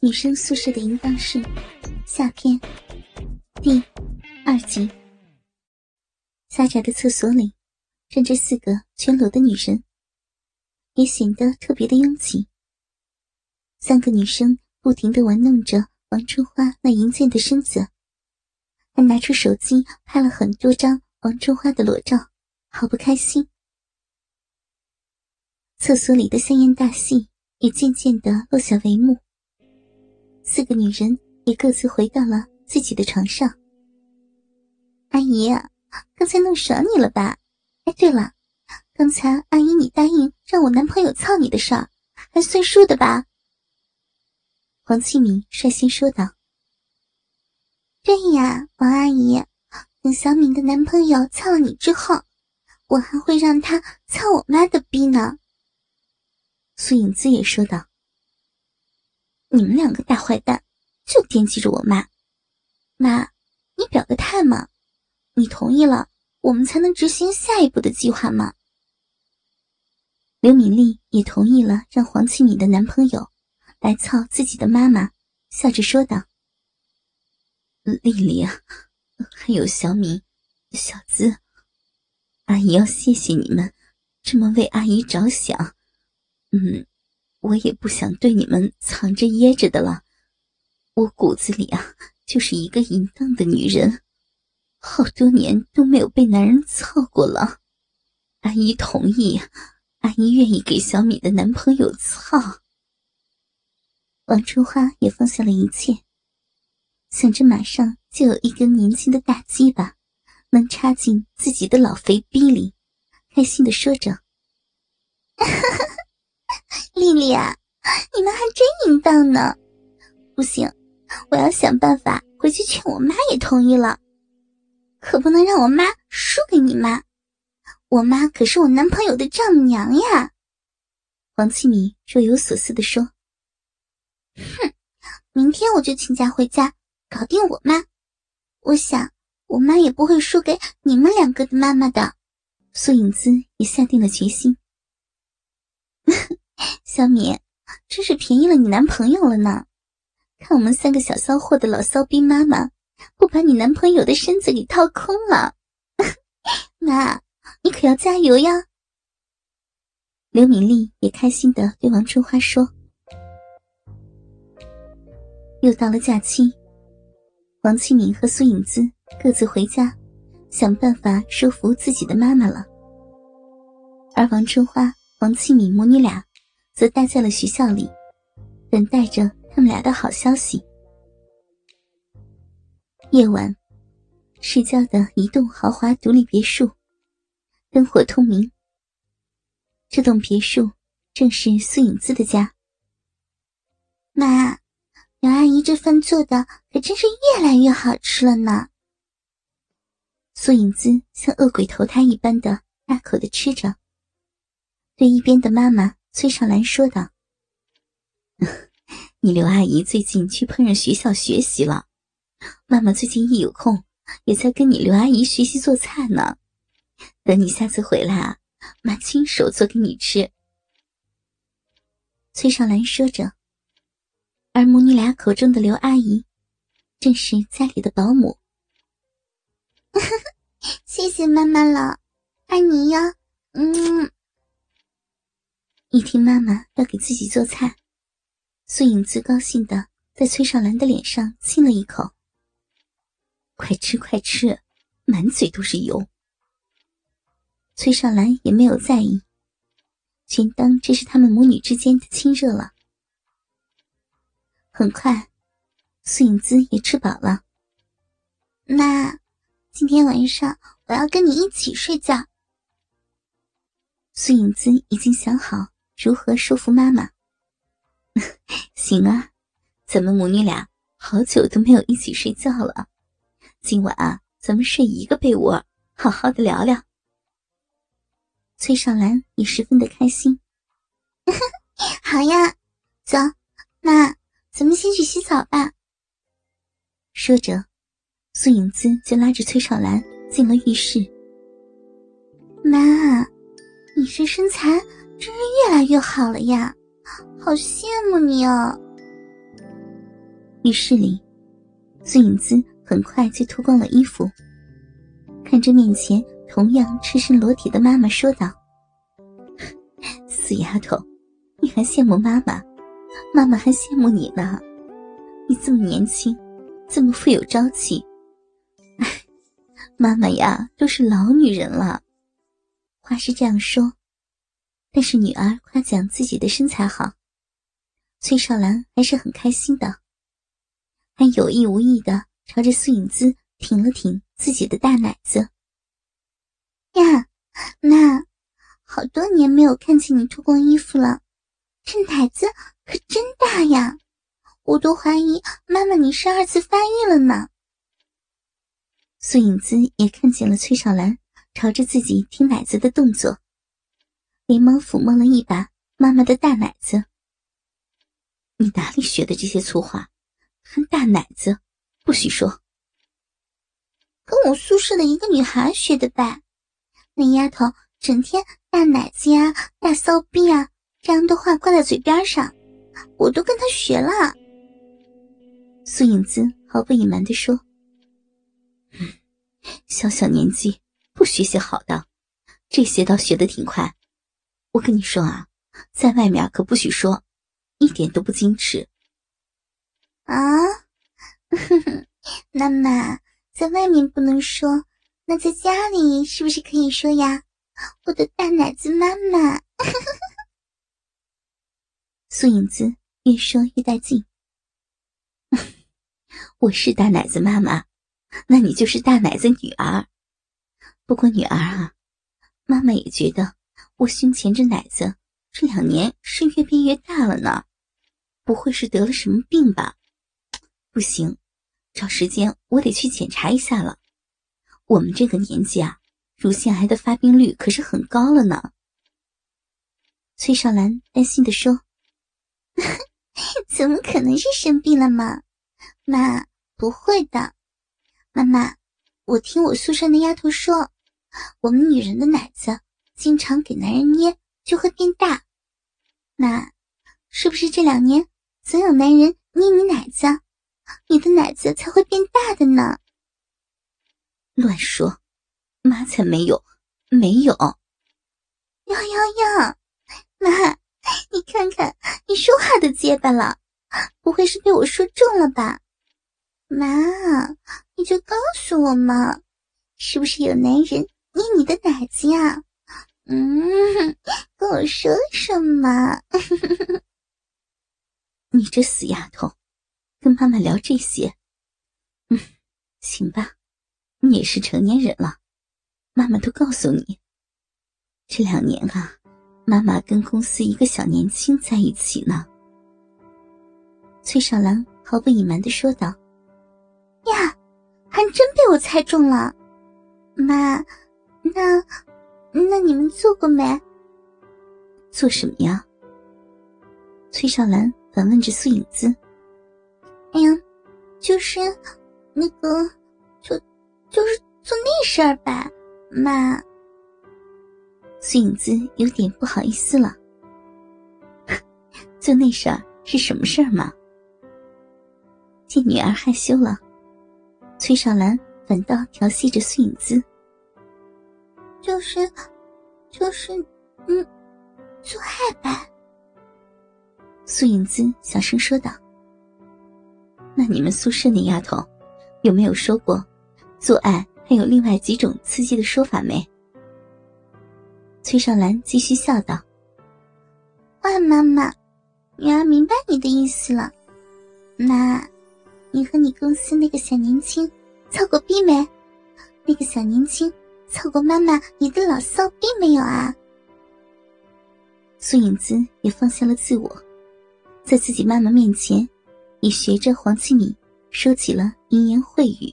女生宿舍的淫荡事下篇第二集。狭窄的厕所里站着四个全裸的女人，也显得特别的拥挤。三个女生不停的玩弄着王春花那淫贱的身子，还拿出手机拍了很多张王春花的裸照，好不开心。厕所里的香艳大戏也渐渐的落下帷幕。四个女人也各自回到了自己的床上。阿姨，刚才弄爽你了吧？哎，对了，刚才阿姨你答应让我男朋友操你的事儿，还算数的吧？黄启敏率先说道：“对呀，王阿姨，等小敏的男朋友操了你之后，我还会让他操我妈的逼呢。”苏影姿也说道。你们两个大坏蛋，就惦记着我妈。妈，你表个态嘛！你同意了，我们才能执行下一步的计划嘛。刘敏丽也同意了，让黄启敏的男朋友来操自己的妈妈，笑着说道：“丽丽啊，还有小敏、小资，阿姨要谢谢你们，这么为阿姨着想。嗯。”我也不想对你们藏着掖着的了，我骨子里啊就是一个淫荡的女人，好多年都没有被男人操过了。阿姨同意，阿姨愿意给小米的男朋友操。王春花也放下了一切，想着马上就有一根年轻的大鸡巴能插进自己的老肥逼里，开心的说着。丽丽啊，你们还真淫荡呢！不行，我要想办法回去劝我妈也同意了，可不能让我妈输给你妈。我妈可是我男朋友的丈母娘呀！黄启明若有所思的说：“哼，明天我就请假回家搞定我妈。我想我妈也不会输给你们两个的妈妈的。”苏影姿也下定了决心。小米，真是便宜了你男朋友了呢！看我们三个小骚货的老骚逼妈妈，不把你男朋友的身子给掏空了。妈，你可要加油呀！刘敏丽也开心的对王春花说。又到了假期，王启敏和苏影姿各自回家，想办法说服自己的妈妈了。而王春花、王启敏母女俩。则待在了学校里，等待着他们俩的好消息。夜晚，市郊的一栋豪华独立别墅，灯火通明。这栋别墅正是苏影姿的家。妈，刘阿姨这饭做的可真是越来越好吃了呢。苏影姿像恶鬼投胎一般的大口的吃着，对一边的妈妈。崔少兰说道：“你刘阿姨最近去烹饪学校学习了，妈妈最近一有空，也在跟你刘阿姨学习做菜呢。等你下次回来啊，妈亲手做给你吃。”崔少兰说着，而母女俩口中的刘阿姨，正是家里的保姆。谢谢妈妈了，爱你呀，嗯。一听妈妈要给自己做菜，苏影姿高兴的在崔少兰的脸上亲了一口。快吃快吃，满嘴都是油。崔少兰也没有在意，全当这是他们母女之间的亲热了。很快，苏影姿也吃饱了。那，今天晚上我要跟你一起睡觉。苏影姿已经想好。如何说服妈妈？行啊，咱们母女俩好久都没有一起睡觉了。今晚啊，咱们睡一个被窝，好好的聊聊。崔少兰也十分的开心。好呀，走，妈，咱们先去洗澡吧。说着，苏影姿就拉着崔少兰进了浴室。妈，你这身材……真是越来越好了呀，好羡慕你哦！浴室里，孙影姿很快就脱光了衣服，看着面前同样赤身裸体的妈妈，说道：“死丫头，你还羡慕妈妈？妈妈还羡慕你呢。你这么年轻，这么富有朝气。哎，妈妈呀，都是老女人了。”话是这样说，但是女儿夸奖自己的身材好，崔少兰还是很开心的。还有意无意的朝着苏影姿挺了挺自己的大奶子。呀，妈，好多年没有看见你脱光衣服了，这奶子可真大呀！我都怀疑妈妈你是二次发育了呢。苏影姿也看见了崔少兰朝着自己挺奶子的动作，连忙抚摸了一把妈妈的大奶子。你哪里学的这些粗话？还大奶子，不许说。跟我宿舍的一个女孩学的吧，那丫头整天大奶子呀、大骚逼啊这样的话挂在嘴边上，我都跟她学了。苏影姿毫不隐瞒的说：“小小年纪不学些好的，这些倒学的挺快。我跟你说啊，在外面可不许说，一点都不矜持。”啊，妈妈，在外面不能说，那在家里是不是可以说呀？我的大奶子妈妈，苏影子越说越带劲。我是大奶子妈妈，那你就是大奶子女儿。不过女儿啊，妈妈也觉得我胸前这奶子这两年是越变越大了呢，不会是得了什么病吧？不行，找时间我得去检查一下了。我们这个年纪啊，乳腺癌的发病率可是很高了呢。崔少兰担心的说：“ 怎么可能是生病了嘛？妈，不会的。妈妈，我听我宿舍那丫头说，我们女人的奶子经常给男人捏就会变大。那是不是这两年总有男人捏你奶子？”你的奶子才会变大的呢！乱说，妈才没有，没有！哟哟哟，妈，你看看，你说话都结巴了，不会是被我说中了吧？妈，你就告诉我嘛，是不是有男人捏你的奶子呀？嗯，跟我说说嘛！你这死丫头！跟妈妈聊这些，嗯，行吧，你也是成年人了，妈妈都告诉你，这两年啊，妈妈跟公司一个小年轻在一起呢。崔少兰毫不隐瞒的说道：“呀，还真被我猜中了，妈，那那你们做过没？做什么呀？”崔少兰反问着苏影子。哎呀，就是那个，就就是做那事儿吧，妈。苏影子有点不好意思了。做那事儿是什么事儿嘛？见女儿害羞了，崔少兰反倒调戏着苏影子。就是，就是，嗯，做爱吧。苏影子小声说道。那你们宿舍那丫头，有没有说过，做爱还有另外几种刺激的说法没？崔少兰继续笑道：“万，妈妈，女儿明白你的意思了。妈，你和你公司那个小年轻操过逼没？那个小年轻操过妈妈你的老骚逼没有啊？”苏影姿也放下了自我，在自己妈妈面前。也学着黄庆敏说起了淫言秽语。